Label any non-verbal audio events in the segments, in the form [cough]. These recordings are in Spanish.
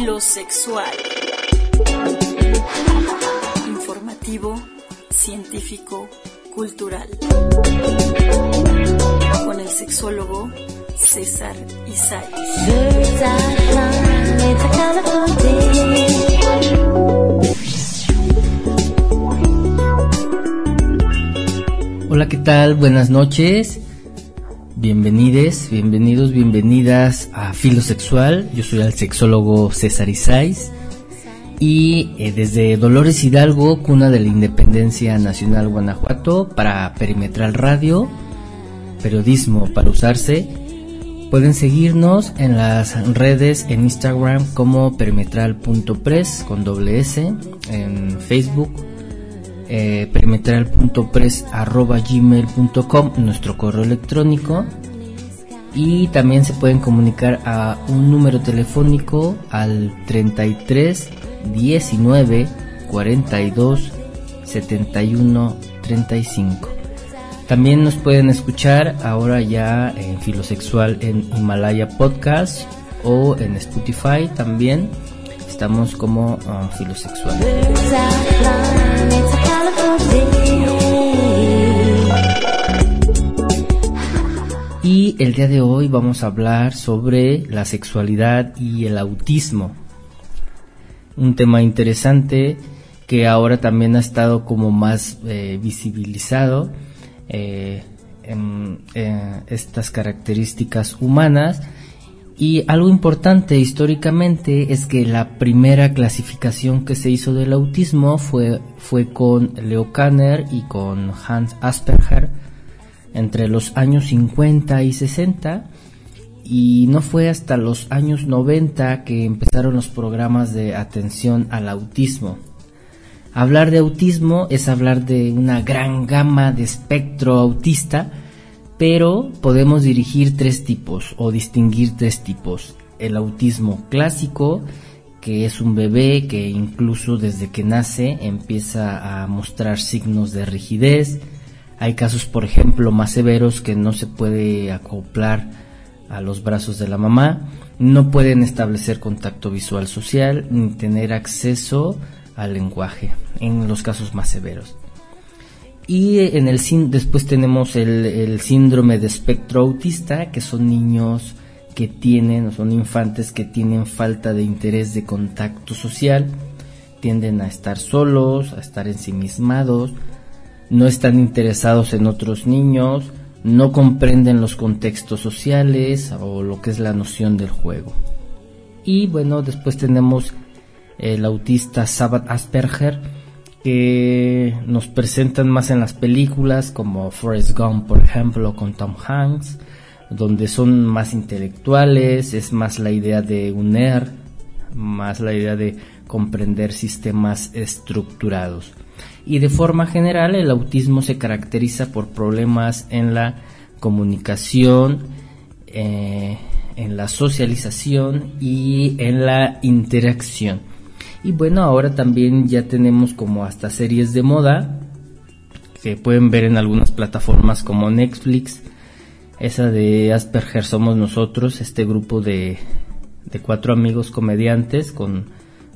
Filosexual. Informativo, científico, cultural. Con el sexólogo César Isai. Hola, ¿qué tal? Buenas noches. Bienvenides, bienvenidos, bienvenidas a Filosexual. Yo soy el sexólogo César Isais. Y eh, desde Dolores Hidalgo, cuna de la Independencia Nacional Guanajuato, para Perimetral Radio, periodismo para usarse, pueden seguirnos en las redes en Instagram como perimetral.press con doble S, en Facebook eh, perimetral.press.gmail.com nuestro correo electrónico. Y también se pueden comunicar a un número telefónico al 33 19 42 71 35 también nos pueden escuchar ahora ya en Filosexual en Himalaya Podcast o en Spotify también. Estamos como uh, Filosexual y el día de hoy vamos a hablar sobre la sexualidad y el autismo. Un tema interesante que ahora también ha estado como más eh, visibilizado eh, en, estas características humanas. Y algo importante históricamente es que la primera clasificación que se hizo del autismo fue, fue con Leo Kanner y con Hans Asperger entre los años 50 y 60 y no fue hasta los años 90 que empezaron los programas de atención al autismo. Hablar de autismo es hablar de una gran gama de espectro autista, pero podemos dirigir tres tipos o distinguir tres tipos. El autismo clásico, que es un bebé que incluso desde que nace empieza a mostrar signos de rigidez. Hay casos, por ejemplo, más severos que no se puede acoplar a los brazos de la mamá, no pueden establecer contacto visual social ni tener acceso al lenguaje en los casos más severos. Y en el después tenemos el, el, síndrome de espectro autista, que son niños que tienen, o son infantes que tienen falta de interés de contacto social, tienden a estar solos, a estar ensimismados, no están interesados en otros niños, no comprenden los contextos sociales o lo que es la noción del juego. Y bueno, después tenemos el autista Sabbath Asperger, que nos presentan más en las películas como Forrest Gump, por ejemplo, con Tom Hanks, donde son más intelectuales, es más la idea de uner, más la idea de comprender sistemas estructurados. Y de forma general el autismo se caracteriza por problemas en la comunicación, eh, en la socialización y en la interacción. Y bueno, ahora también ya tenemos como hasta series de moda que pueden ver en algunas plataformas como Netflix. Esa de Asperger somos nosotros, este grupo de, de cuatro amigos comediantes con,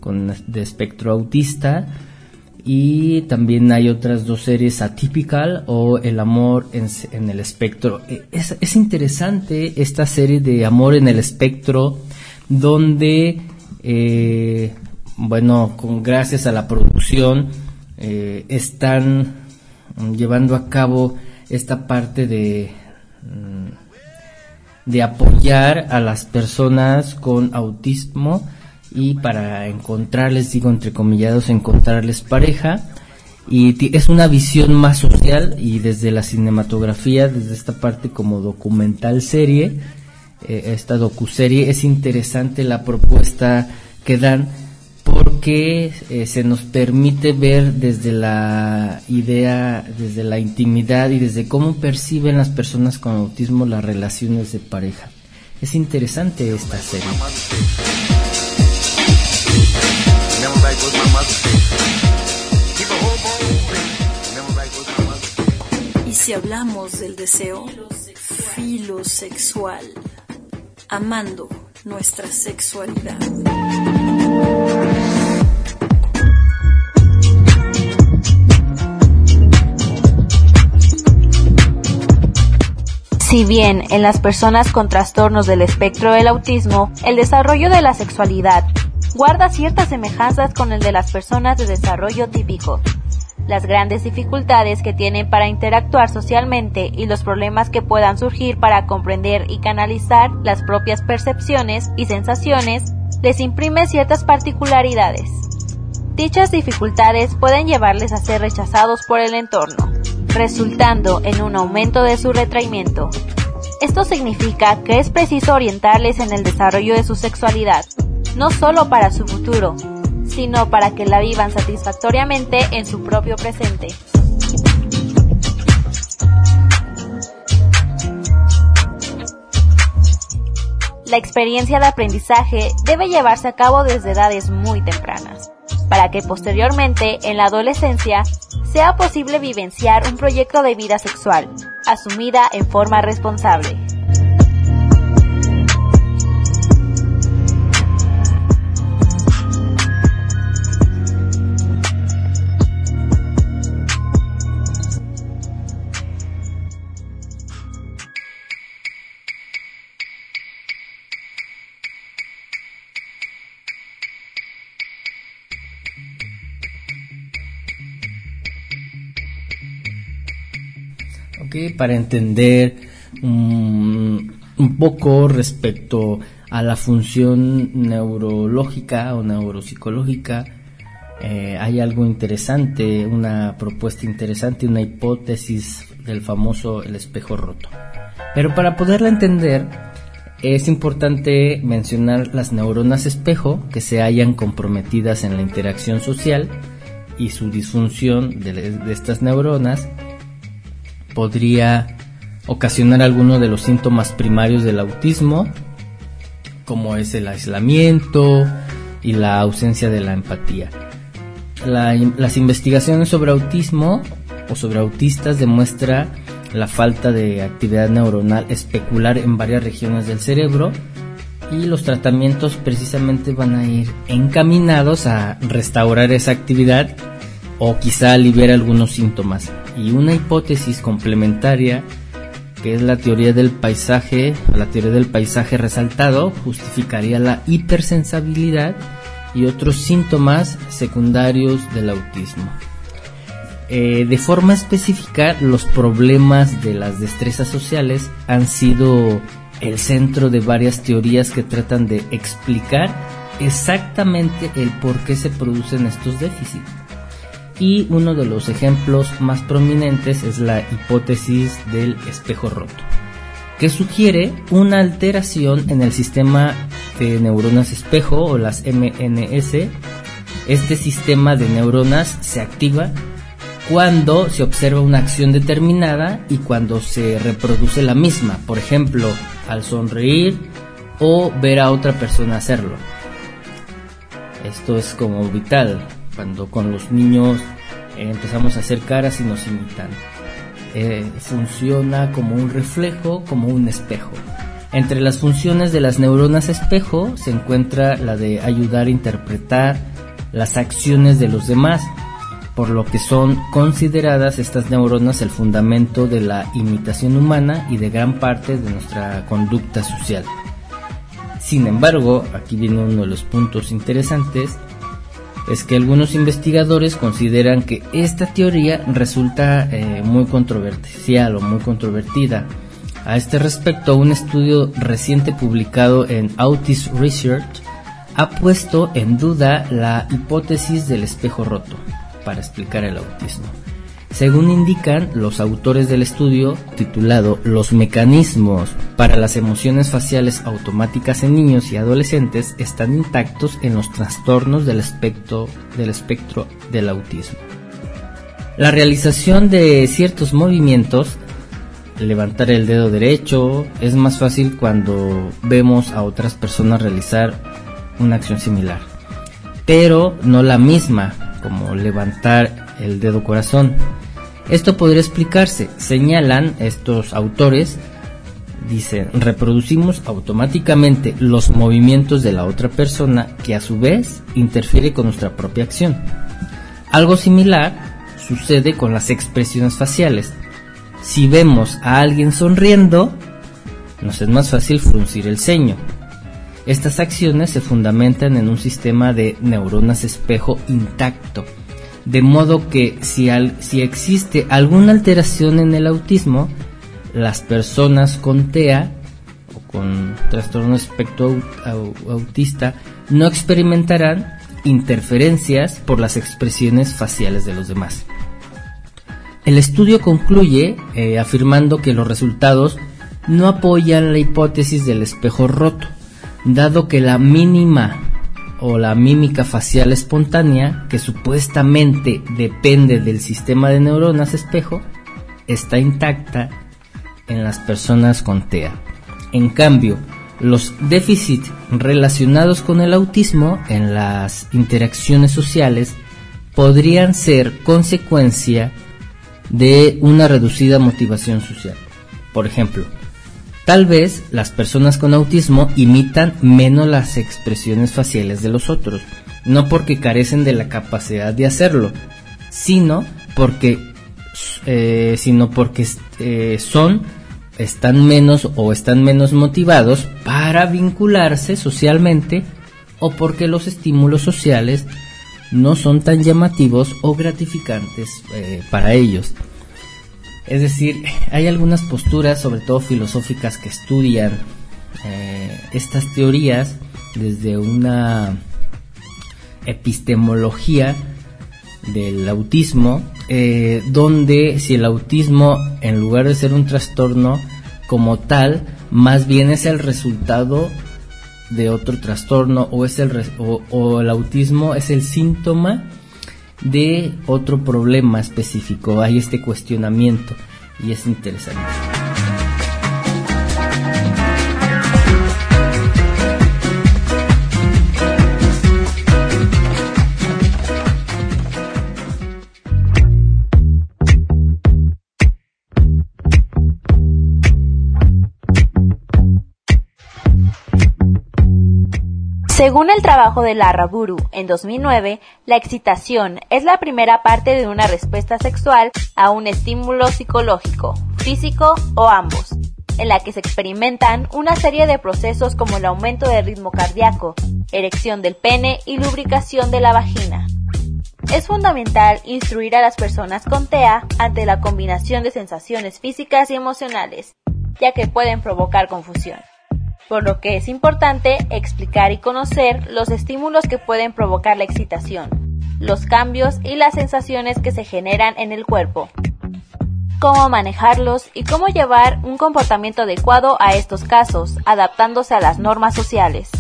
con de espectro autista. Y también hay otras dos series, Atypical o El amor en, el espectro. Es, es interesante esta serie de Amor en el espectro donde eh, bueno, con gracias a la producción eh, están llevando a cabo esta parte de mm, de apoyar a las personas con autismo y para encontrarles, digo entre comillados, encontrarles pareja y es una visión más social y desde la cinematografía, desde esta parte como documental serie, eh, esta docuserie, es interesante la propuesta que dan porque eh, se nos permite ver desde la idea, desde la intimidad y desde cómo perciben las personas con autismo las relaciones de pareja. Es interesante esta serie. Y si hablamos del deseo filosexual, amando nuestra sexualidad. Si bien en las personas con trastornos del espectro del autismo, el desarrollo de la sexualidad guarda ciertas semejanzas con el de las personas de desarrollo típico, las grandes dificultades que tienen para interactuar socialmente y los problemas que puedan surgir para comprender y canalizar las propias percepciones y sensaciones les imprime ciertas particularidades. Dichas dificultades pueden llevarles a ser rechazados por el entorno, resultando en un aumento de su retraimiento. Esto significa que es preciso orientarles en el desarrollo de su sexualidad, no solo para su futuro, sino para que la vivan satisfactoriamente en su propio presente. La experiencia de aprendizaje debe llevarse a cabo desde edades muy tempranas, para que posteriormente, en la adolescencia, sea posible vivenciar un proyecto de vida sexual, asumida en forma responsable. Para entender un poco respecto a la función neurológica o neuropsicológica, eh, hay algo interesante, una propuesta interesante, una hipótesis del famoso el espejo roto. Pero para poderla entender, es importante mencionar las neuronas espejo que se hallan comprometidas en la interacción social y su disfunción de estas neuronas podría ocasionar alguno de los síntomas primarios del autismo, como es el aislamiento y la ausencia de la empatía. las investigaciones sobre autismo o sobre autistas demuestra la falta de actividad neuronal especular en varias regiones del cerebro y los tratamientos precisamente van a ir encaminados a restaurar esa actividad o quizá aliviar algunos síntomas. Y una hipótesis complementaria, que es la teoría del paisaje, la teoría del paisaje resaltado, justificaría la hipersensibilidad y otros síntomas secundarios del autismo. Eh, de forma específica, los problemas de las destrezas sociales han sido el centro de varias teorías que tratan de explicar exactamente el por qué se producen estos déficits y uno de los ejemplos más prominentes es la hipótesis del espejo roto, que sugiere una alteración en el sistema de neuronas espejo o las MNS. Este sistema de neuronas se activa cuando se observa una acción determinada y cuando se reproduce la misma, por ejemplo, al sonreír o ver a otra persona hacerlo. Esto es como vital cuando con los niños eh, empezamos a hacer caras y nos imitan. Eh, funciona como un reflejo, como un espejo. Entre las funciones de las neuronas espejo se encuentra la de ayudar a interpretar las acciones de los demás, por lo que son consideradas estas neuronas el fundamento de la imitación humana y de gran parte de nuestra conducta social. Sin embargo, aquí viene uno de los puntos interesantes, es que algunos investigadores consideran que esta teoría resulta eh, muy controversial o muy controvertida. A este respecto, un estudio reciente publicado en Autism Research ha puesto en duda la hipótesis del espejo roto para explicar el autismo. Según indican los autores del estudio titulado Los mecanismos para las emociones faciales automáticas en niños y adolescentes están intactos en los trastornos del espectro del, autismo. La realización de ciertos movimientos, levantar el dedo derecho, es más fácil cuando vemos a otras personas realizar una acción similar, pero no la misma, como levantar el dedo corazón esto podría explicarse, señalan estos autores, dice, reproducimos automáticamente los movimientos de la otra persona que a su vez interfiere con nuestra propia acción. Algo similar sucede con las expresiones faciales. Si vemos a alguien sonriendo, nos es más fácil fruncir el ceño. Estas acciones se fundamentan en un sistema de neuronas espejo intacto, de modo que si, existe alguna alteración en el autismo, las personas con TEA o con trastorno espectro autista no experimentarán interferencias por las expresiones faciales de los demás. El estudio concluye eh, afirmando que los resultados no apoyan la hipótesis del espejo roto, dado que la mínima o la mímica facial espontánea, que supuestamente depende del sistema de neuronas espejo, está intacta en las personas con TEA. En cambio, los déficits relacionados con el autismo en las interacciones sociales podrían ser consecuencia de una reducida motivación social. Por ejemplo, tal vez las personas con autismo imitan menos las expresiones faciales de los otros, no porque carecen de la capacidad de hacerlo, sino porque, eh, sino porque eh, son están menos o están menos motivados para vincularse socialmente o porque los estímulos sociales no son tan llamativos o gratificantes eh, para ellos. Es decir, hay algunas posturas, sobre todo filosóficas, que estudian eh, estas teorías desde una epistemología del autismo eh, donde si el autismo, en lugar de ser un trastorno como tal, más bien es el resultado de otro trastorno o, es el, o el autismo es el síntoma de otro problema específico. Hay este cuestionamiento y es interesante. Según el trabajo de Lara Buru en 2009, la excitación es la primera parte de una respuesta sexual a un estímulo psicológico, físico o ambos, en la que se experimentan una serie de procesos como el aumento del ritmo cardíaco, erección del pene y lubricación de la vagina. Es fundamental instruir a las personas con TEA ante la combinación de sensaciones físicas y emocionales, ya que pueden provocar confusión por lo que es importante explicar y conocer los estímulos que pueden provocar la excitación, los cambios y las sensaciones que se generan en el cuerpo, cómo manejarlos y cómo llevar un comportamiento adecuado a estos casos, adaptándose a las normas sociales.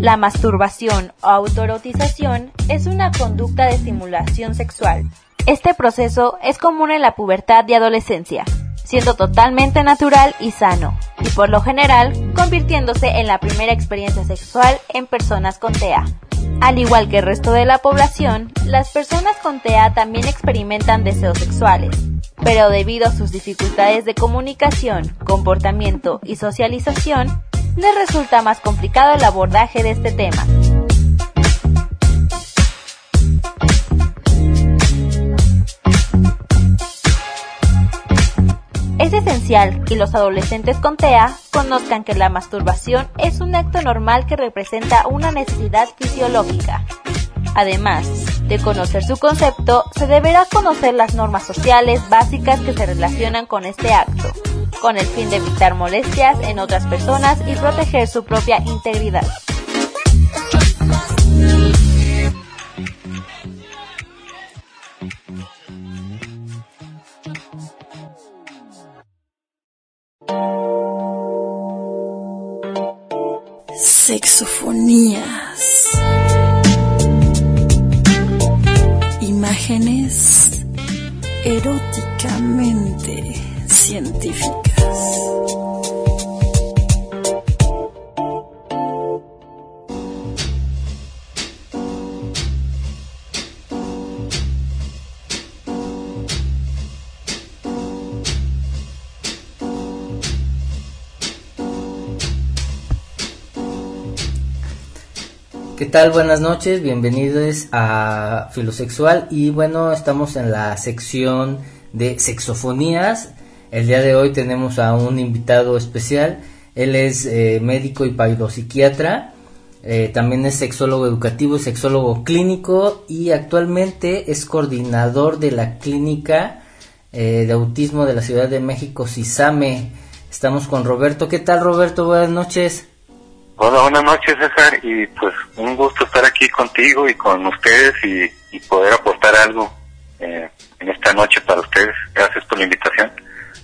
La masturbación o autoerotización es una conducta de estimulación sexual. Este proceso es común en la pubertad y adolescencia, siendo totalmente natural y sano, y por lo general convirtiéndose en la primera experiencia sexual en personas con TEA. Al igual que el resto de la población, las personas con TEA también experimentan deseos sexuales, pero debido a sus dificultades de comunicación, comportamiento y socialización, les resulta más complicado el abordaje de este tema. Es esencial que los adolescentes con TEA conozcan que la masturbación es un acto normal que representa una necesidad fisiológica. Además de conocer su concepto, se deberá conocer las normas sociales básicas que se relacionan con este acto, con el fin de evitar molestias en otras personas y proteger su propia integridad. Sexofonías. Imágenes eróticamente científicas. ¿Qué tal? Buenas noches, bienvenidos a Filosexual y bueno, estamos en la sección de sexofonías el día de hoy tenemos a un invitado especial. Él es eh, médico y paidopsiquiatra, eh, también es sexólogo educativo y sexólogo clínico y actualmente es coordinador de la clínica eh, de autismo de la Ciudad de México, CISAME. Estamos con Roberto. ¿Qué tal Roberto? Buenas noches. Hola, buenas noches César y pues un gusto estar aquí contigo y con ustedes y, poder aportar algo eh, en esta noche para ustedes. Gracias por la invitación.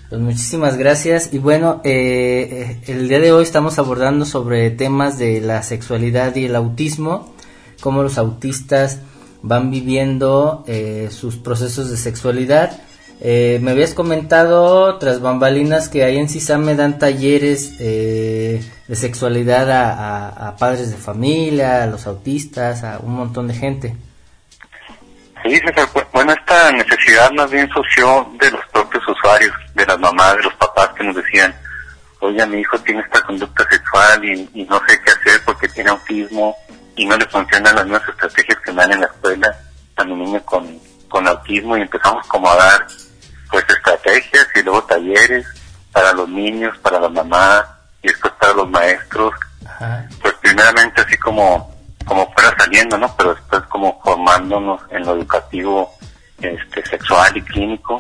Pues muchísimas gracias y bueno, eh, el día de hoy estamos abordando sobre temas de la sexualidad y el autismo, cómo los autistas van viviendo eh, sus procesos de sexualidad eh, me habías comentado tras bambalinas que ahí en CISAME dan talleres eh, de sexualidad a, padres de familia, a los autistas, a un montón de gente. Sí, bueno, esta necesidad más bien surgió de los propios usuarios, de las mamás, de los papás que nos decían, oye, mi hijo tiene esta conducta sexual y, no sé qué hacer porque tiene autismo y no le funcionan las nuevas estrategias que dan en la escuela a mi niño con, con autismo y empezamos como a dar pues estrategias y luego talleres para los niños, para la mamá y después para los maestros. Pues primeramente así como fuera saliendo, ¿no? Pero después como formándonos en lo educativo este sexual y clínico.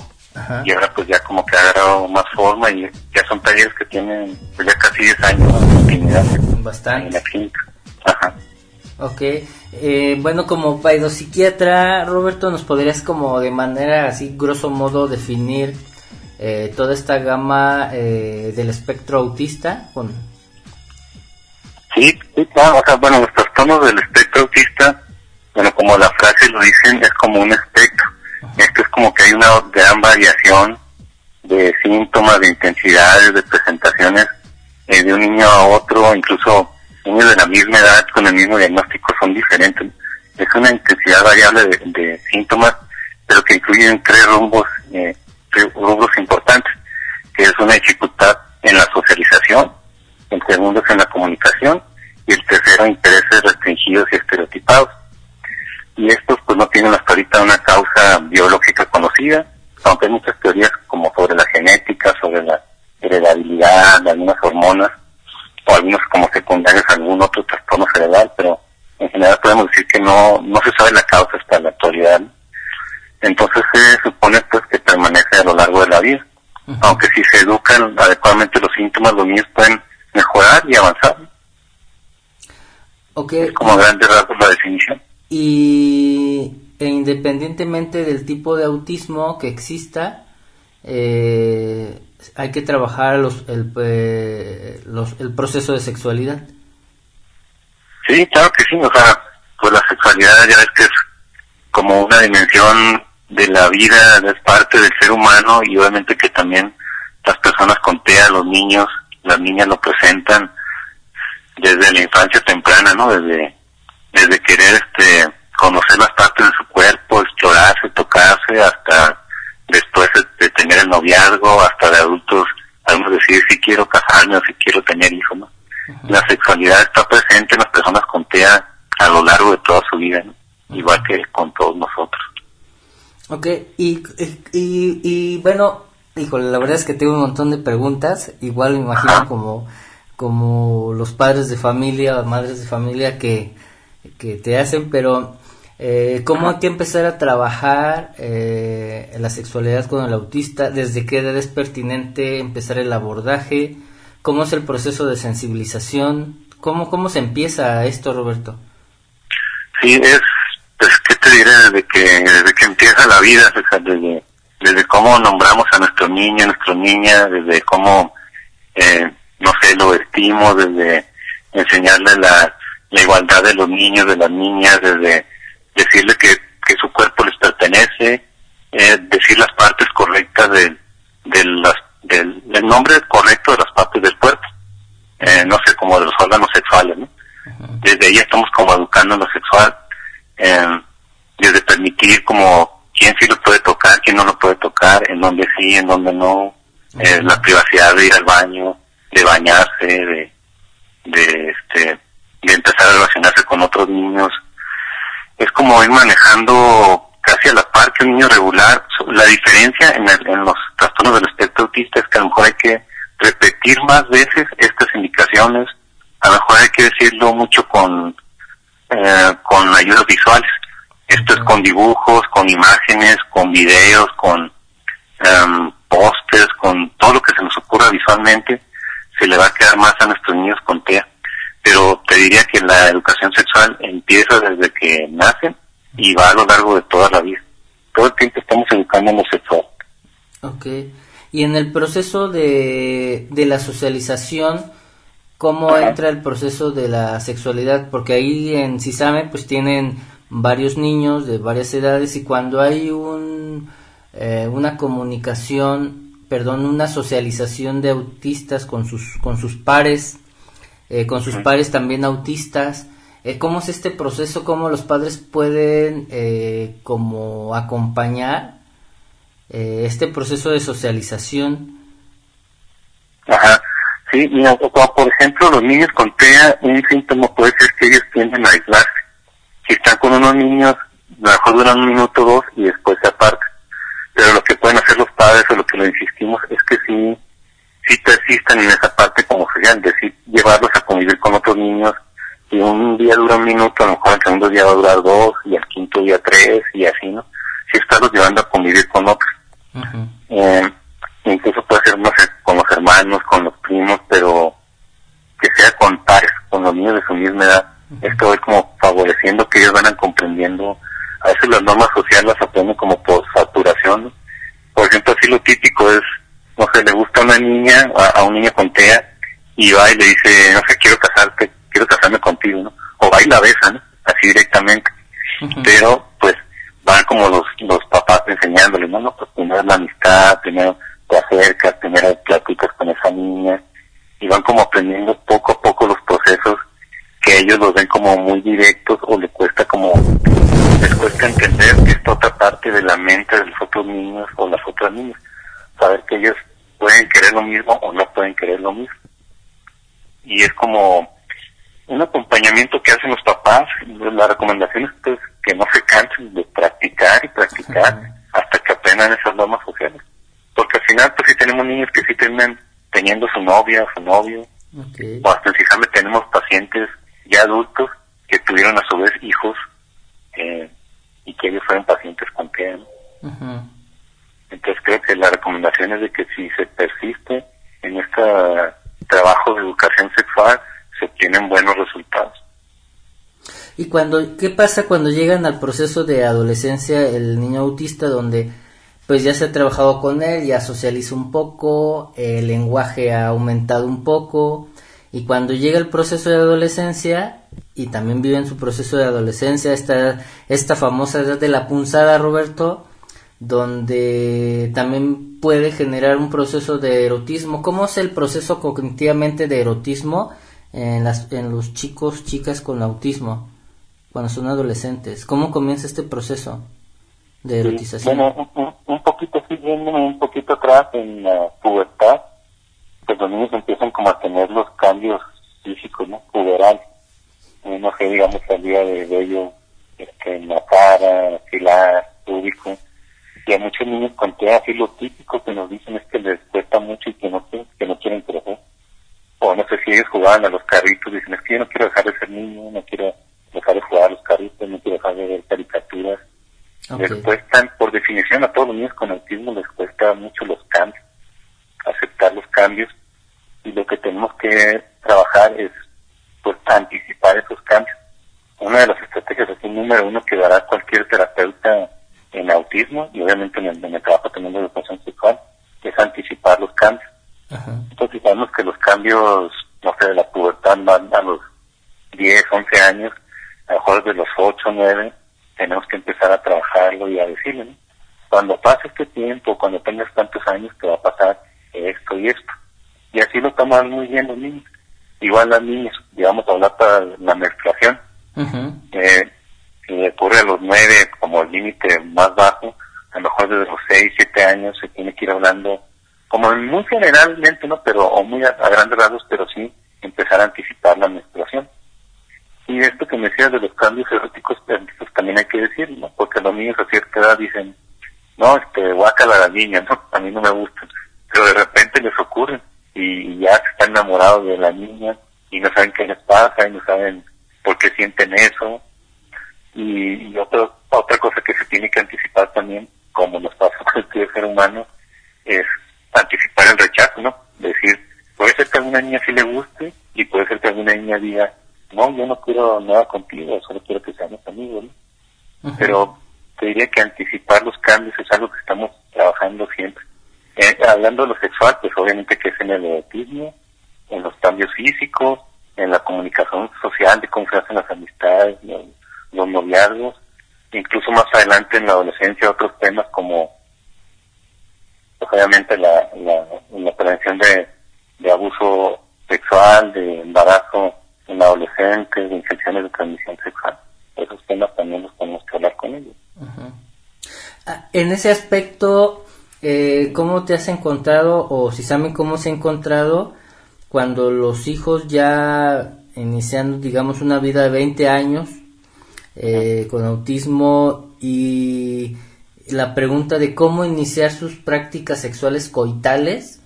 Y ahora pues ya como que ha agarrado más forma y ya son talleres que tienen pues ya casi 10 años de continuidad Bastante. en la clínica. Ajá. Ok, eh, bueno, como psiquiatra, Roberto, ¿nos podrías como de manera así, grosso modo, definir eh, toda esta gama eh, del espectro autista? Con... Sí, sí, claro, o sea, bueno, los trastornos del espectro autista, bueno, como la frase lo dicen, es como un espectro. Esto es como que hay una gran variación de síntomas, de intensidades, de presentaciones de un niño a otro, incluso niños de la misma edad con el mismo diagnóstico son diferentes. Es una intensidad variable de, síntomas, pero que incluyen tres rumbos, eh, rumbos importantes, que es una dificultad en la socialización, el segundo es en la comunicación y el tercero intereses restringidos y estereotipados. Y estos pues no tienen hasta ahorita una causa biológica conocida, aunque hay muchas teorías como sobre la genética, sobre la heredabilidad, algunas hormonas, o algunos como secundarios algún otro trastorno cerebral, pero en general podemos decir que no, no se sabe la causa hasta la actualidad. Entonces se supone pues que permanece a lo largo de la vida. Aunque si se educan adecuadamente los síntomas, los niños pueden mejorar y avanzar. Okay. Es como grande rasgos la definición. Y e independientemente del tipo de autismo que exista, eh, hay que trabajar los, el, eh, los, el proceso de sexualidad. Sí, claro que sí, o sea, pues la sexualidad ya ves que es como una dimensión de la vida, es parte del ser humano y obviamente que también las personas con TEA, los niños, las niñas lo presentan desde la infancia temprana, ¿no? Desde, desde querer este conocer las partes de su cuerpo, explorarse, tocarse, hasta después de, tener el noviazgo, hasta de adultos, algunos decir si quiero casarme o si quiero tener hijos, ¿no? La sexualidad está presente en las personas con TEA a lo largo de toda su vida, igual que con todos nosotros. Ok, y, y, y bueno, híjole, la verdad es que tengo un montón de preguntas, igual me imagino como, como los padres de familia madres de familia que, que te hacen, pero eh, ¿Cómo hay empezar a trabajar eh, la sexualidad con el autista? ¿Desde qué edad es pertinente empezar el abordaje? ¿Cómo es el proceso de sensibilización? ¿Cómo, cómo se empieza esto, Roberto? Sí, es, pues, ¿qué te diré? Desde que, desde que empieza la vida, desde, desde cómo nombramos a nuestro niño, a nuestra niña, desde cómo, eh, no sé, lo vestimos, desde enseñarle la, la igualdad de los niños, de las niñas, desde decirle que, que su cuerpo les pertenece, eh, decir las partes correctas de, de las, del, el nombre correcto de las partes del cuerpo, eh, no sé, como de los órganos sexuales, ¿no? Desde ahí estamos como educando en lo sexual, eh, desde permitir como quién sí lo puede tocar, quién no lo puede tocar, en dónde sí, en dónde no, eh, la privacidad de ir al baño, de bañarse, de, de este, de empezar a relacionarse con otros niños. Es como ir manejando casi a la par que un niño regular. La diferencia en, en los trastornos del espectro autista es que a lo mejor hay que repetir más veces estas indicaciones, a lo mejor hay que decirlo mucho con, eh, con ayudas visuales. Esto es con dibujos, con imágenes, con videos, con um, pósters, con todo lo que se nos ocurra visualmente, se le va a quedar más a nuestros niños con TEA. Pero te diría que la educación sexual empieza desde que nacen y va a lo largo de toda la vida. Todo el tiempo estamos educando en lo sexual. Ok. Y en el proceso de, de la socialización, ¿cómo entra el proceso de la sexualidad? Porque ahí en Cisame pues tienen varios niños de varias edades y cuando hay un, eh, una comunicación, perdón, una socialización de autistas con sus, con sus pares, eh, con sus pares también autistas, eh, ¿cómo es este proceso? ¿Cómo los padres pueden eh, como acompañar eh, este proceso de socialización? Ajá, sí, mira, por ejemplo, los niños con TEA, un síntoma puede ser que ellos tienden a aislarse. Si están con unos niños, a lo mejor duran un minuto o dos y después se apartan. Pero lo que pueden hacer los padres o lo que lo insistimos es que sí, sí persistan en esa parte como serían, decir, llevarlos a convivir con otros niños. Si un día dura un minuto, a lo mejor el segundo día va a durar dos y el quinto día tres y así, ¿no? Sí estarlos llevando a convivir con otros. eh, incluso puede ser, no sé, con los hermanos, con los primos, pero que sea con pares, con los niños de su misma edad. Esto es como favoreciendo que ellos vayan comprendiendo. A veces las normas sociales las aprenden como por saturación. Por ejemplo, así lo típico es, no sé, le gusta a una niña, a, a un niño con TEA, y va y le dice, no sé, quiero casarte, quiero casarme contigo, ¿no? O va y la besa, ¿no? Así directamente. Pero, pues, van como los, los papás enseñándole, ¿no? no pues primero la amistad, primero te acercas, primero platicas con esa niña, y van como aprendiendo poco a poco los procesos que ellos los ven como muy directos o les cuesta como, les cuesta entender esta otra parte de la mente de los otros niños o las otras niñas. Saber que ellos pueden querer lo mismo o no pueden querer lo mismo. Y es como un acompañamiento que hacen los papás. La recomendación es pues, que no se cansen de practicar y practicar hasta que aprendan esas normas sociales. Porque al final, pues si tenemos niños que sí terminan teniendo su novia o su novio, Okay. o hasta en tenemos pacientes ya adultos que tuvieron a su vez hijos eh, y que ellos fueron pacientes con TEA. Entonces creo que la recomendación es de que si se persiste en este trabajo de educación sexual, se obtienen buenos resultados. ¿Y cuando, qué pasa cuando llegan al proceso de adolescencia el niño autista donde pues ya se ha trabajado con él, ya socializa un poco, el lenguaje ha aumentado un poco y cuando llega el proceso de adolescencia y también vive en su proceso de adolescencia esta, esta famosa edad de la punzada Roberto donde también puede generar un proceso de erotismo. ¿Cómo es el proceso cognitivamente de erotismo en, las, en los chicos, chicas con autismo? cuando son adolescentes. ¿Cómo comienza este proceso de erotización? Bueno, un, poquito viéndome un poquito atrás en la pubertad, pues los niños empiezan como a tener los cambios físicos, ¿no? Puberales. Eh, no sé, digamos, salía de vello este, en la cara, axilar, público. Y a muchos niños con TEA, así lo típico que nos dicen es que les cuesta mucho y que no, quieren- que no quieren crecer. O no sé si ellos jugaban a los carritos, dicen, es que yo no quiero dejar de ser niño, no quiero dejar de jugar a los carritos, no quiero dejar de ver caricaturas. Les cuestan, por definición, a todos los niños con autismo les cuesta mucho los cambios, aceptar los cambios. Que trabajar es, pues, anticipar esos cambios. Una de las estrategias, así, número uno, que dará cualquier terapeuta en autismo, y obviamente en el, en el trabajo también de educación sexual, es anticipar los cambios. Ajá. Entonces, sabemos que los cambios, no sé, de la pubertad van a los 10, 11 años, a lo mejor de los 8, 9, tenemos que empezar a trabajarlo y a decirle, ¿no? Cuando pase este tiempo, cuando tengas tantos años, te va a pasar esto y esto. Y así lo toman muy bien los niños. Igual las niñas, digamos, hablar para la menstruación, Ujú. eh, que ocurre a los 9 como el límite más bajo, a lo mejor desde los 6, 7 años se tiene que ir hablando, como muy generalmente, ¿no? Pero, o muy a, a grandes rasgos, pero sí empezar a anticipar la menstruación. Y esto que me decías de los cambios eróticos, pues, pues también hay que decirlo, ¿no? porque los niños a cierta edad dicen, no, este, guácala a la niña, ¿no? A mí no me gusta. Pero de repente les ocurre y ya se están enamorados de la niña y no saben qué les pasa y no saben por qué sienten eso. Y, y otra, otra cosa que se tiene que anticipar también, como nos pasa [laughs] con cualquier ser humano, es anticipar el rechazo, ¿no? Decir, puede ser que a una niña sí le guste y puede ser que alguna niña diga, no, yo no quiero nada contigo, solo quiero que seamos amigos, ¿no? Pero te diría que anticipar los cambios es algo que estamos trabajando siempre. Eh, hablando de lo sexual, pues obviamente que es en el erotismo, en los cambios físicos, en la comunicación social, de se hacen las amistades, los, noviazgos, incluso más adelante en la adolescencia otros temas como pues, obviamente la, prevención de, de abuso sexual, de embarazo en adolescentes, de infecciones de transmisión sexual. Esos temas también los tenemos que hablar con ellos. Ah, en ese aspecto, eh, ¿cómo te has encontrado o si saben cómo se ha encontrado cuando los hijos ya iniciando, digamos, una vida de 20 años eh, con autismo y la pregunta de cómo iniciar sus prácticas sexuales coitales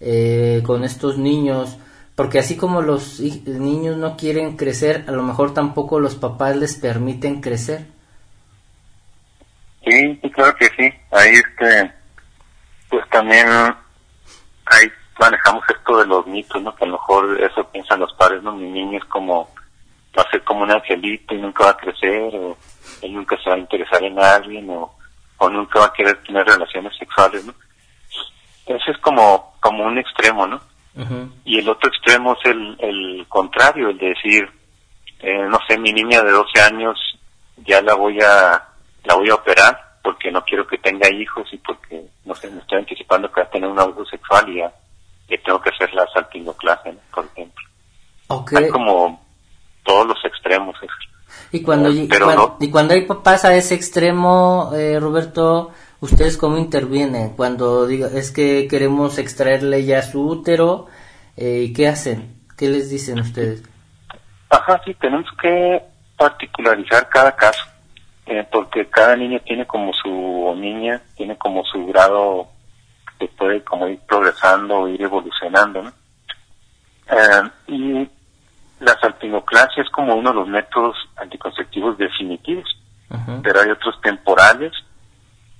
eh, con estos niños? Porque así como los niños no quieren crecer, a lo mejor tampoco los papás les permiten crecer. Sí, claro que sí. Ahí este, pues también ahí manejamos esto de los mitos, ¿no? Que a lo mejor eso piensan los padres, ¿no? Mi niño es como, va a ser como un angelito y nunca va a crecer, o él nunca se va a interesar en alguien, o, o nunca va a querer tener relaciones sexuales, ¿no? Ese es como, como un extremo, ¿no? Y el otro extremo es el, el contrario, el de decir, eh, no sé, mi niña de 12 años ya la voy a la voy a operar porque no quiero que tenga hijos y porque, no sé, me estoy anticipando que va a tener un abuso sexual y ya que tengo que hacer la salpingoclasia, por ejemplo. Okay. Hay como todos los extremos. Y cuando, y, cuando, y cuando hay papás a ese extremo, eh, Roberto, ¿ustedes cómo intervienen? Cuando diga, es que queremos extraerle ya su útero, eh, ¿y qué hacen? ¿Qué les dicen ustedes? Ajá, sí, tenemos que particularizar cada caso eh, porque cada niño tiene como su, o niña, tiene como su grado que puede como ir progresando o ir evolucionando, ¿no? Eh, y la salpingoclasia es como uno de los métodos anticonceptivos definitivos, pero hay otros temporales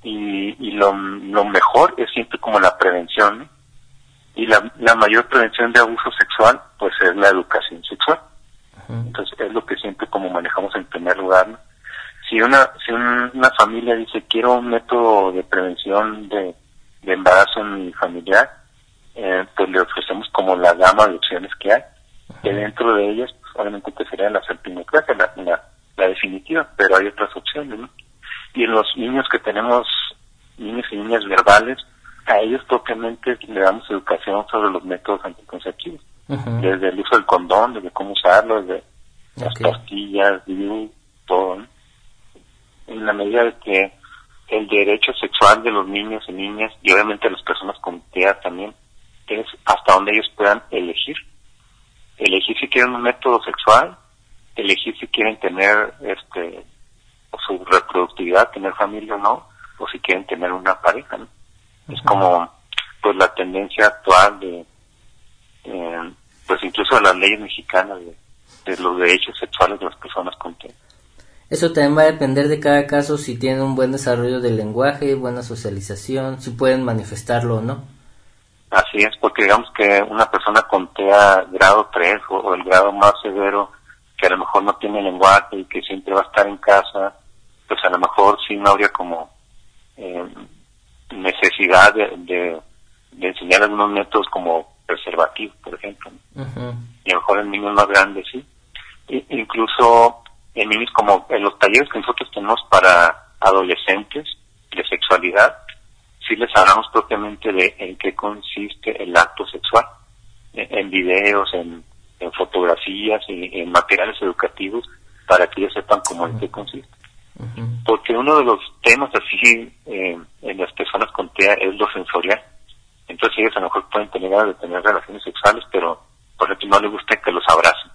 y, y lo, lo, mejor es siempre como la prevención, ¿no? Y la, la mayor prevención de abuso sexual, pues es la educación sexual. Entonces es lo que siempre como manejamos en primer lugar, ¿no? si una si un, una familia dice quiero un método de prevención de, de embarazo en mi familiar eh, pues le ofrecemos como la gama de opciones que hay que dentro de ellas pues, obviamente que sería la salpingoclasia la, la, la, definitiva pero hay otras opciones ¿no? y en los niños que tenemos niños y niñas verbales a ellos propiamente le damos educación sobre los métodos anticonceptivos desde el uso del condón desde cómo usarlo desde okay. las pastillas todo ¿no? en la medida de que el derecho sexual de los niños y niñas y obviamente las personas con TEA también es hasta donde ellos puedan elegir. Elegir si quieren un método sexual, elegir si quieren tener este su reproductividad, tener familia o no, o si quieren tener una pareja. ¿no? Es como pues la tendencia actual de eh, pues incluso de las leyes mexicanas de, de los derechos sexuales de las personas con TEA. Eso también va a depender de cada caso si tienen un buen desarrollo del lenguaje, buena socialización, si pueden manifestarlo o no. Así es, porque digamos que una persona con TEA grado 3 o, o, el grado más severo, que a lo mejor no tiene lenguaje y que siempre va a estar en casa, pues a lo mejor sí no habría como eh, necesidad de, de, de, enseñar algunos métodos como preservativo, por ejemplo. Uh-huh. Y a lo mejor en niños más grandes sí. E, incluso en niños como en los talleres que nosotros tenemos para adolescentes de sexualidad, sí les hablamos propiamente de en qué consiste el acto sexual, en, en videos, en, en, fotografías, en, en, materiales educativos, para que ellos sepan cómo en qué consiste. Porque uno de los temas así eh, en las personas con TEA es lo sensorial. Entonces ellos a lo mejor pueden tener ganas de tener relaciones sexuales, pero por ejemplo no les gusta que los abracen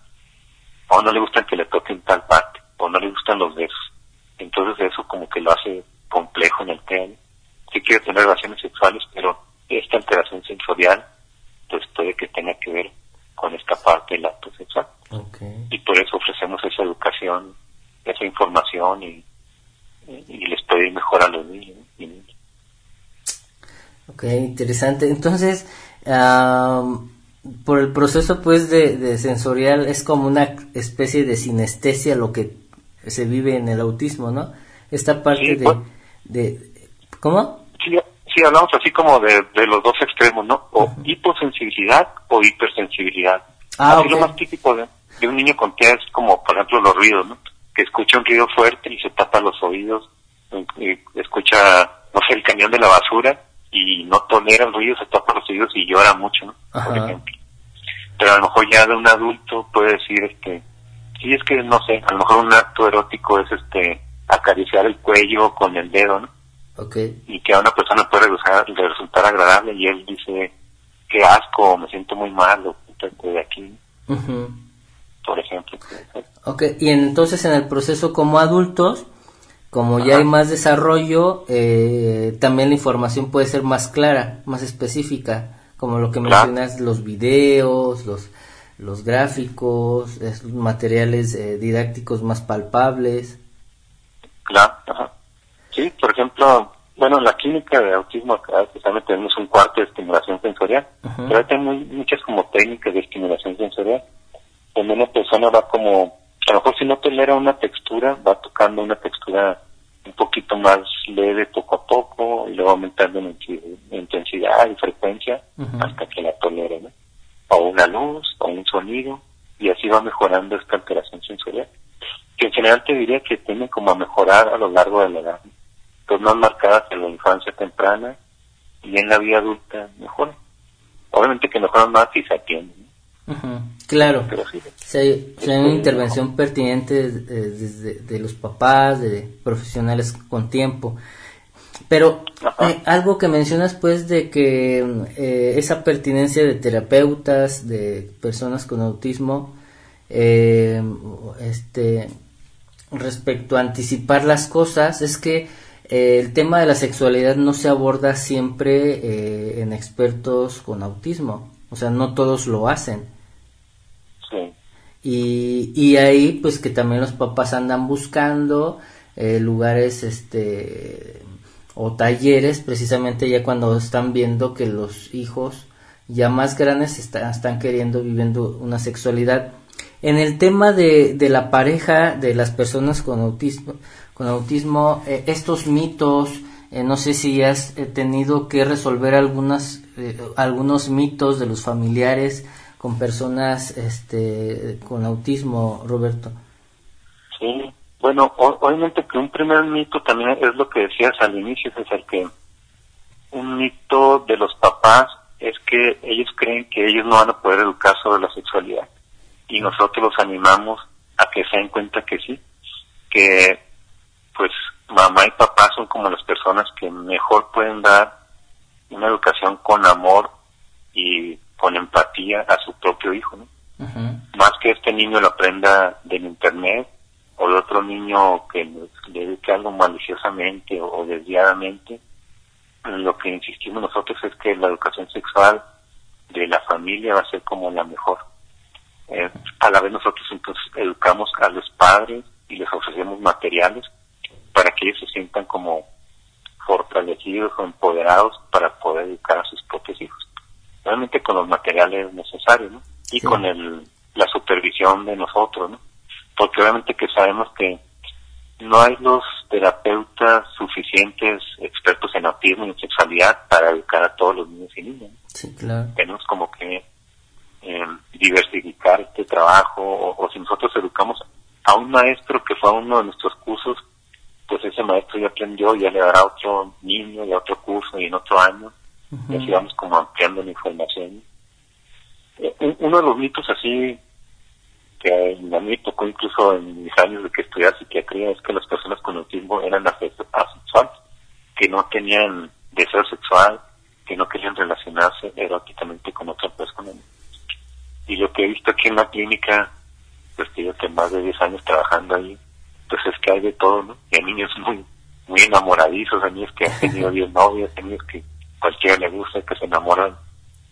o no le gustan que le toquen tal parte, o no le gustan los besos. Entonces eso como que lo hace complejo en el tema. Sí quiere tener relaciones sexuales, pero esta alteración sensorial pues puede que tenga que ver con esta parte del acto sexual. Y por eso ofrecemos esa educación, esa información y, y les puede ir mejor a los niños. Ok, interesante. Entonces, por el proceso pues de, sensorial es como una especie de sinestesia lo que se vive en el autismo, ¿no? Esta parte de, pues. de, ¿Cómo? Sí, sí, hablamos así como de, los dos extremos, ¿no? O hiposensibilidad o hipersensibilidad. Ah, así lo más típico de, un niño con TEA es como, por ejemplo, los ruidos, ¿no? Que escucha un ruido fuerte y se tapa los oídos, escucha, no sé, el cañón de la basura y no tolera el ruido, se tapa los oídos y llora mucho, ¿no? Por ejemplo. Pero a lo mejor ya de un adulto puede decir, este, sí es que, no sé, a lo mejor un acto erótico es, este, acariciar el cuello con el dedo, ¿no? Okay. Y que a una persona puede resultar, resultar agradable y él dice, qué asco, me siento muy mal, o de aquí. Por ejemplo. Ok, y entonces en el proceso como adultos, como ya hay más desarrollo, eh, también la información puede ser más clara, más específica, como lo que mencionas, los videos, los, los gráficos, los materiales eh, didácticos más palpables. Claro, sí, por ejemplo, bueno, en la clínica de autismo acá especialmente tenemos un cuarto de estimulación sensorial, pero hay muchas como técnicas de estimulación sensorial, donde una persona va como a lo mejor si no tolera una textura, va tocando una textura un poquito más leve poco a poco y luego aumentando en intensidad y frecuencia hasta que la tolere, ¿no? O una luz, o un sonido, y así va mejorando esta alteración sensorial. Que en general te diría que tiene como a mejorar a lo largo de la edad. Pues más marcadas en la infancia temprana y en la vida adulta mejor. Obviamente que mejoran más si se atienden. Claro, si hay, una intervención pertinente de, de, los papás, de profesionales con tiempo. Pero eh, algo que mencionas pues de que eh, esa pertinencia de terapeutas, de personas con autismo, eh, este, respecto a anticipar las cosas, es que el tema de la sexualidad no se aborda siempre en expertos con autismo, o sea, no todos lo hacen. Y, ahí pues que también los papás andan buscando eh, lugares este o talleres precisamente ya cuando están viendo que los hijos ya más grandes están queriendo viviendo una sexualidad. En el tema de, de la pareja de las personas con autismo con autismo eh, estos mitos eh, no sé si has tenido que resolver algunas algunos mitos de los familiares con personas este, con autismo, Roberto? Sí, bueno, obviamente que un primer mito también es lo que decías al inicio, es el que un mito de los papás es que ellos creen que ellos no van a poder educar sobre la sexualidad y nosotros los animamos a que se den cuenta que sí, que pues mamá y papá son como las personas que mejor pueden dar una educación con amor y con empatía a su propio hijo, ¿no? Más que este niño lo aprenda del internet o de otro niño que le dedique algo maliciosamente o, desviadamente, lo que insistimos nosotros es que la educación sexual de la familia va a ser como la mejor. Eh, a la vez nosotros entonces educamos a los padres y les ofrecemos materiales para que ellos se sientan como fortalecidos o empoderados para poder educar a sus propios hijos realmente con los materiales necesarios, ¿no? Y con el, la supervisión de nosotros, ¿no? Porque obviamente que sabemos que no hay los terapeutas suficientes expertos en autismo y en sexualidad para educar a todos los niños y niñas. Sí, claro. Tenemos como que eh, diversificar este trabajo o, si nosotros educamos a un maestro que fue a uno de nuestros cursos, pues ese maestro ya aprendió, ya le dará a otro niño y a otro curso y en otro año y así vamos como ampliando la información. Eh, uno de los mitos así que a mí tocó incluso en mis años de que estudiar psiquiatría es que las personas con autismo eran asexuales, que no tenían deseo sexual, que no querían relacionarse eróticamente con otra persona. Y lo que he visto aquí en la clínica pues que yo tengo más de 10 años trabajando ahí, pues es que hay de todo, ¿no? Y hay niños muy, muy enamoradizos, hay niños que han tenido [laughs] 10 novias, hay niños que cualquiera le gusta, que se enamoran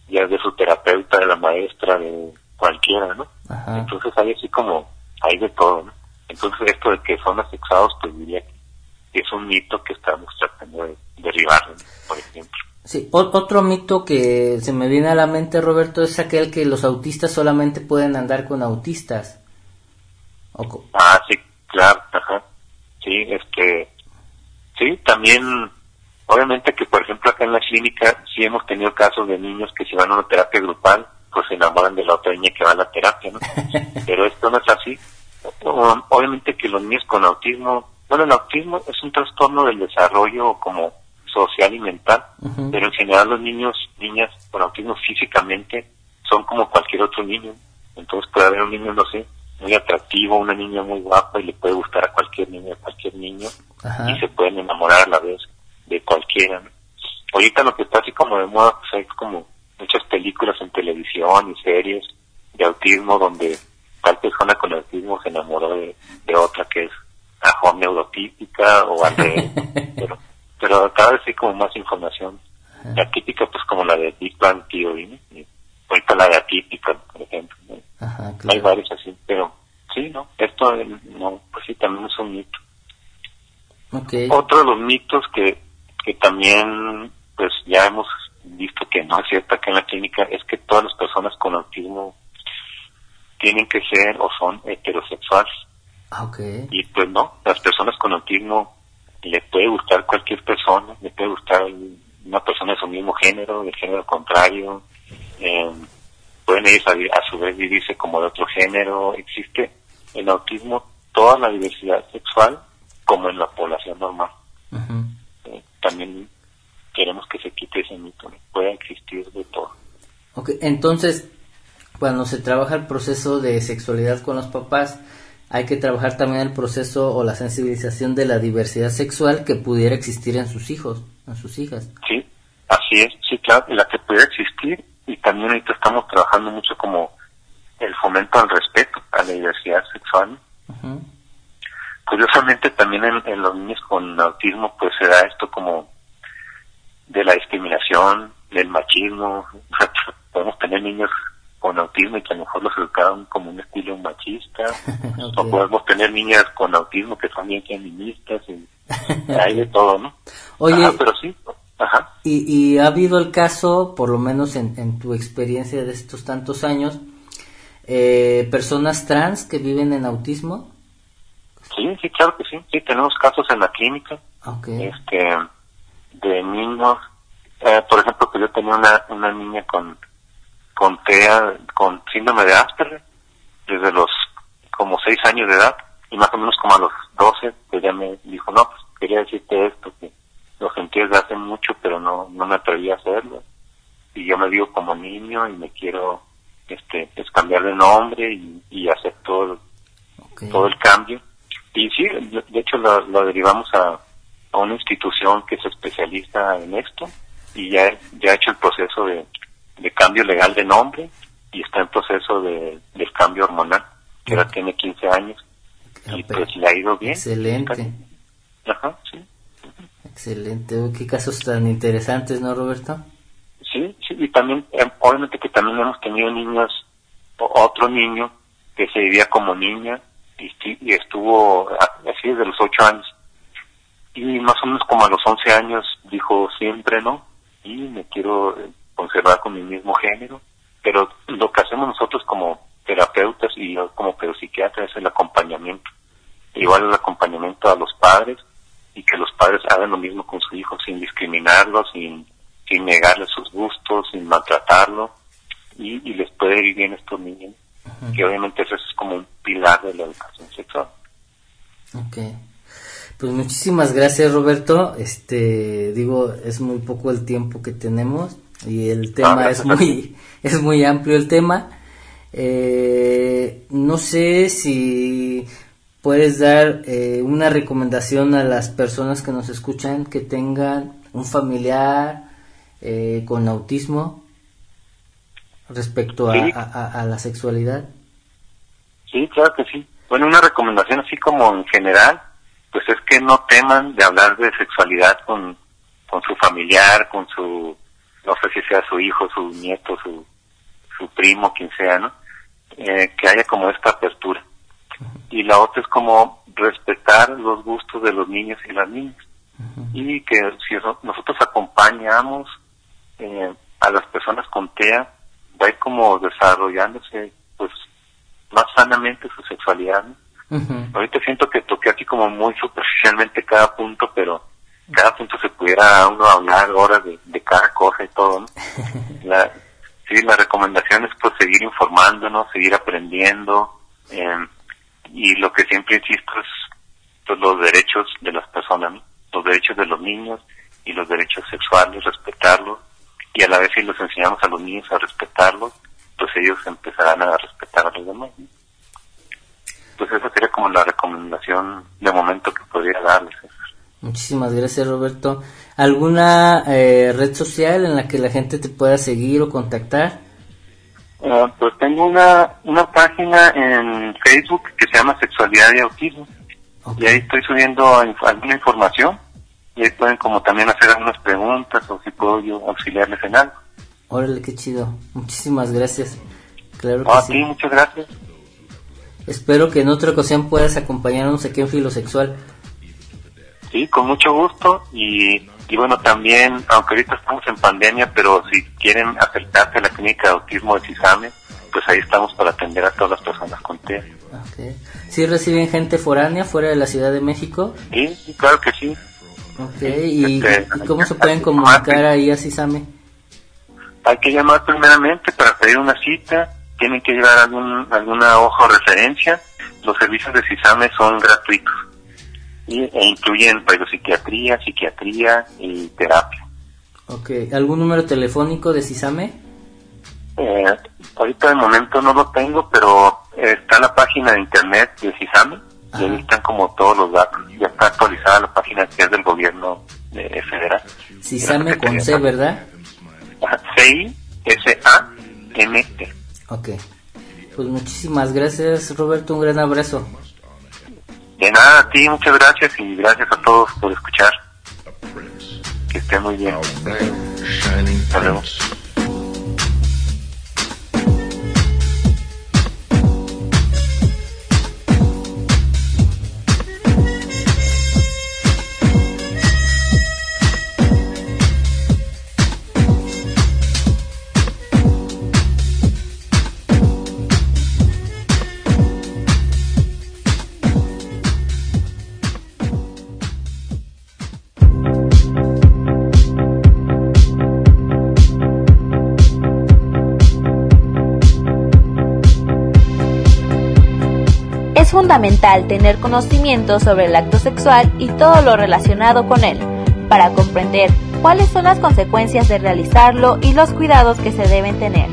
ya de su terapeuta, de la maestra, de cualquiera, ¿no? Ajá. Entonces hay así como, hay de todo, ¿no? Entonces esto de que son asexuados, pues diría que es un mito que estamos tratando de derribar, ¿no? por ejemplo. Sí, otro mito que se me viene a la mente, Roberto, es aquel que los autistas solamente pueden andar con autistas. O Ah, sí, claro, ajá. Sí, este, sí, también, obviamente que por ejemplo acá en la clínica sí hemos tenido casos de niños que si van a una terapia grupal, pues se enamoran de la otra niña que va a la terapia, ¿no? [laughs] Pero esto no es así. O- Obviamente que los niños con autismo, bueno, el autismo es un trastorno del desarrollo como social y mental, pero en general los niños, niñas con autismo físicamente son como cualquier otro niño. Entonces puede haber un niño, no sé, muy atractivo, una niña muy guapa y le puede gustar a cualquier niña, a cualquier niño Ajá. y se pueden enamorar a la vez ¿no? Ahorita lo que está así como de moda, pues hay como muchas películas en televisión y series de autismo donde tal persona con autismo se enamoró de, de otra que es ajá, neurotípica o al [laughs] revés, pero, pero cada vez hay como más información. La típica pues como la de Big Bang Theory, ¿no? Y ahorita la de atípica, por ejemplo. ¿no? Ajá, Hay varios así, pero sí, ¿no? Esto, eh, no, pues sí, también es un mito. Otro de los mitos que, que también, pues ya hemos visto que no es cierto acá en la clínica, es que todas las personas con autismo tienen que ser o son heterosexuales. Ah, ok. Y pues no, las personas con autismo le puede gustar cualquier persona, le puede gustar una persona de su mismo género, de género contrario, eh, pueden ellos a, a su vez vivirse como de otro género, existe en autismo toda la diversidad sexual como en la población normal. También queremos que se quite ese mito, ¿no? puede existir de todo. Ok, entonces, cuando se trabaja el proceso de sexualidad con los papás, hay que trabajar también el proceso o la sensibilización de la diversidad sexual que pudiera existir en sus hijos, en sus hijas. Sí, así es, sí, claro, la que puede existir y también ahorita estamos trabajando mucho como el fomento al respeto a la diversidad sexual. Ujú. Curiosamente también en, en los niños con autismo pues se da esto como de la discriminación, del machismo. [laughs] Podemos tener niños con autismo y que a lo mejor los educaron como un estilo machista. [laughs] O podemos tener niñas con autismo que son bien feministas y hay de todo, ¿no? Oye, Ajá, pero sí, ajá. y, y ha habido el caso, por lo menos en, en tu experiencia de estos tantos años, eh, personas trans que viven en autismo. Sí, sí, claro que sí. Sí, tenemos casos en la clínica. Este de niños eh, por ejemplo que yo tenía una una niña con con TEA con síndrome de Asperger desde los como seis años de edad y más o menos como a los 12 pues ya me dijo no pues quería decirte esto que lo sentí desde hace mucho pero no no me atreví a hacerlo y yo me digo como niño y me quiero este pues cambiar de nombre y, y hacer todo todo el cambio. Y sí, de hecho lo, lo derivamos a, a una institución que se especializa en esto y ya, ya ha hecho el proceso de, de cambio legal de nombre y está en proceso de, del cambio hormonal, que ahora tiene 15 años y Ah, pues le ha ido bien. Excelente, Ajá, sí. excelente. Uy, Qué casos tan interesantes, ¿no, Roberto? Sí, sí, y también, eh, obviamente que también hemos tenido niños, otro niño que se vivía como niña y, estuvo así desde los ocho años. Y más o menos como a los once años dijo siempre no, y me quiero eh, conservar con mi mismo género. Pero lo que hacemos nosotros como terapeutas y como pedopsiquiatra es el acompañamiento. Igual el acompañamiento a los padres y que los padres hagan lo mismo con su hijo sin discriminarlo, sin, sin negarle sus gustos, sin maltratarlo y, y les puede ir bien a estos niños, que obviamente eso es como un pilar de la educación sexual. Ok. Pues muchísimas gracias, Roberto. Este, digo, es muy poco el tiempo que tenemos y el tema es muy, [laughs] es muy amplio el tema. Eh, no sé si puedes dar eh, una recomendación a las personas que nos escuchan que tengan un familiar eh, con autismo respecto a, Sí. a- a- a la sexualidad. Sí, claro que sí. Bueno, una recomendación así como en general, pues es que no teman de hablar de sexualidad con, con su familiar, con su, no sé si sea su hijo, su nieto, su, su primo, quien sea, ¿no? Eh, que haya como esta apertura. Y la otra es como respetar los gustos de los niños y las niñas. Y que si nosotros acompañamos eh, a las personas con TEA, va a ir como desarrollándose pues más sanamente su sexualidad. Ahorita siento que toqué aquí como muy superficialmente cada punto, pero cada punto se pudiera uno hablar ahora de, de cada cosa y todo. ¿no? [laughs] La, sí, la recomendación es pues seguir informándonos, seguir aprendiendo eh, y lo que siempre insisto es pues, los derechos de las personas, ¿no? los derechos de los niños y los derechos sexuales, respetarlos y a la vez si los enseñamos a los niños a respetarlos, pues ellos empezarán a respetar a los demás. Pues esa sería como la recomendación de momento que podría darles. Muchísimas gracias Roberto. ¿Alguna eh, red social en la que la gente te pueda seguir o contactar? Uh, pues tengo una, una página en Facebook que se llama Sexualidad y Autismo. Y ahí estoy subiendo alguna información y ahí pueden como también hacer algunas preguntas o si puedo yo auxiliarles en algo. Órale, qué chido. Muchísimas gracias. Claro que a sí. ti, muchas gracias. Espero que en otra ocasión puedas acompañarnos aquí en Filosexual. Sí, con mucho gusto y, y bueno, también, aunque ahorita estamos en pandemia, pero si quieren acercarse a la clínica de autismo de CISAME, pues ahí estamos para atender a todas las personas con TEA. Okay. ¿Sí reciben gente foránea fuera de la Ciudad de México? Sí, sí claro que sí. Ok, ¿y, este, ¿y cómo se pueden comunicar ahí a CISAME? Hay que llamar primeramente para pedir una cita, tienen que llevar algún, alguna hoja o referencia, los servicios de CISAME son gratuitos y, e incluyen psiquiatría, psiquiatría y terapia. Ok, ¿algún número telefónico de CISAME? Eh, ahorita de momento no lo tengo, pero está la página de internet de CISAME y ahí están como todos los datos. Ya está actualizada la página que es del gobierno eh, federal. CISAME con C, ¿verdad? C-I-S-A-M-E. Ok. Pues muchísimas gracias, Roberto. Un gran abrazo. De nada, a ti, muchas gracias y gracias a todos por escuchar. Que estén muy bien. Hasta luego. Fundamental tener conocimiento sobre el acto sexual y todo lo relacionado con él, para comprender cuáles son las consecuencias de realizarlo y los cuidados que se deben tener.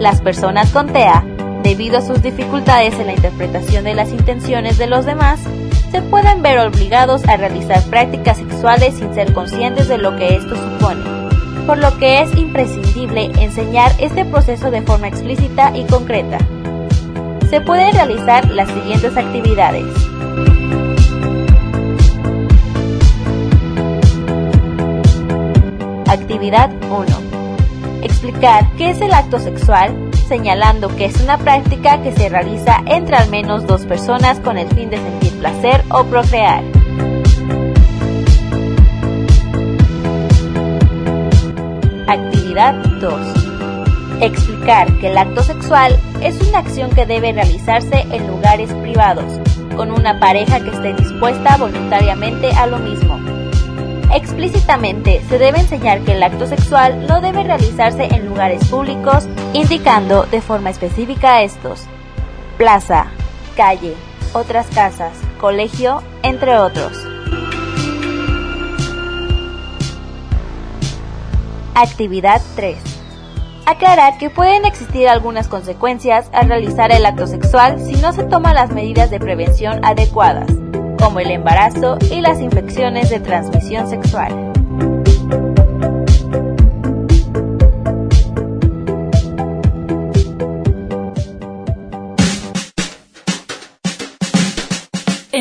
Las personas con TEA, debido a sus dificultades en la interpretación de las intenciones de los demás, se pueden ver obligados a realizar prácticas sexuales sin ser conscientes de lo que esto supone, por lo que es imprescindible enseñar este proceso de forma explícita y concreta se pueden realizar las siguientes actividades. Actividad 1. Explicar qué es el acto sexual, señalando que es una práctica que se realiza entre al menos dos personas con el fin de sentir placer o procrear. Actividad 2 explicar que el acto sexual es una acción que debe realizarse en lugares privados, con una pareja que esté dispuesta voluntariamente a lo mismo. Explícitamente se debe enseñar que el acto sexual no debe realizarse en lugares públicos, indicando de forma específica estos. Plaza, calle, otras casas, colegio, entre otros. Actividad 3 aclarar que pueden existir algunas consecuencias al realizar el acto sexual si no se toman las medidas de prevención adecuadas, como el embarazo y las infecciones de transmisión sexual.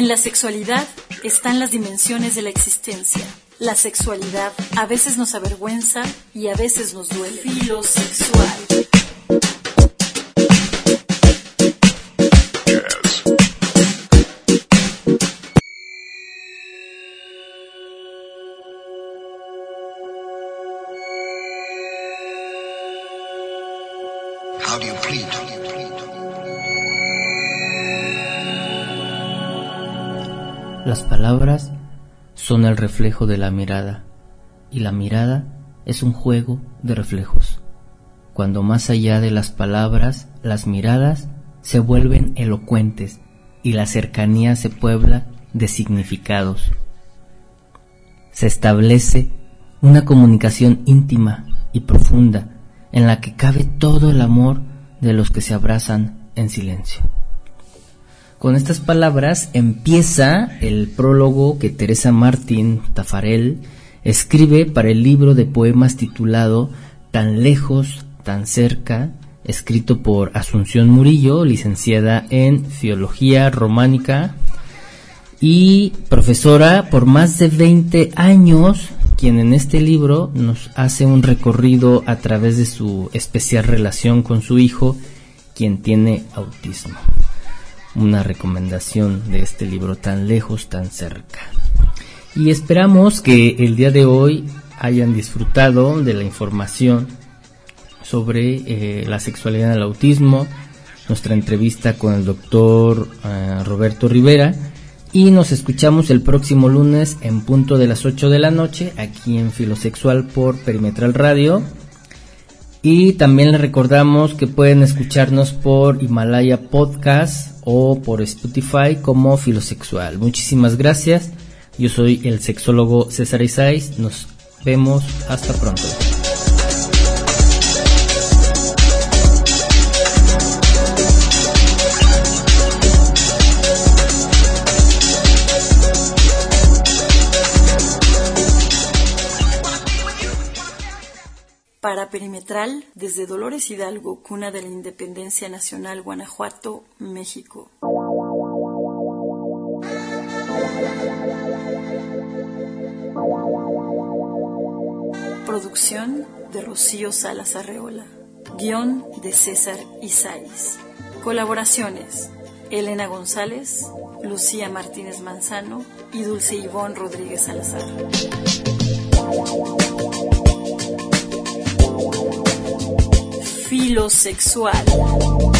la sexualidad están las dimensiones de la existencia. La sexualidad a veces nos avergüenza y a veces nos duele. Filosexual. How do you plead? Las palabras son el reflejo de la mirada y la mirada es un juego de reflejos. Cuando más allá de las palabras, las miradas se vuelven elocuentes y la cercanía se puebla de significados. Se establece una comunicación íntima y profunda en la que cabe todo el amor de los que se abrazan en silencio. Con estas palabras empieza el prólogo que Teresa Martín Tafarel escribe para el libro de poemas titulado Tan lejos, tan cerca, escrito por Asunción Murillo, licenciada en Filología Románica y profesora por más de 20 años, quien en este libro nos hace un recorrido a través de su especial relación con su hijo, quien tiene autismo una recomendación de este libro tan lejos, tan cerca. Y esperamos que el día de hoy hayan disfrutado de la información sobre eh, la sexualidad en el autismo, nuestra entrevista con el doctor eh, Roberto Rivera y nos escuchamos el próximo lunes en punto de las 8 de la noche aquí en Filosexual por Perimetral Radio y también les recordamos que pueden escucharnos por Himalaya Podcast o por Spotify como Filosexual. Muchísimas gracias. Yo soy el sexólogo César Isais. Nos vemos hasta pronto. Perimetral, desde Dolores Hidalgo, cuna de la Independencia Nacional, Guanajuato, México. Producción de Rocío Salas Arreola. Guión de César Isais. Colaboraciones: Elena González, Lucía Martínez Manzano y Dulce Ivón Rodríguez Salazar. Filosexual.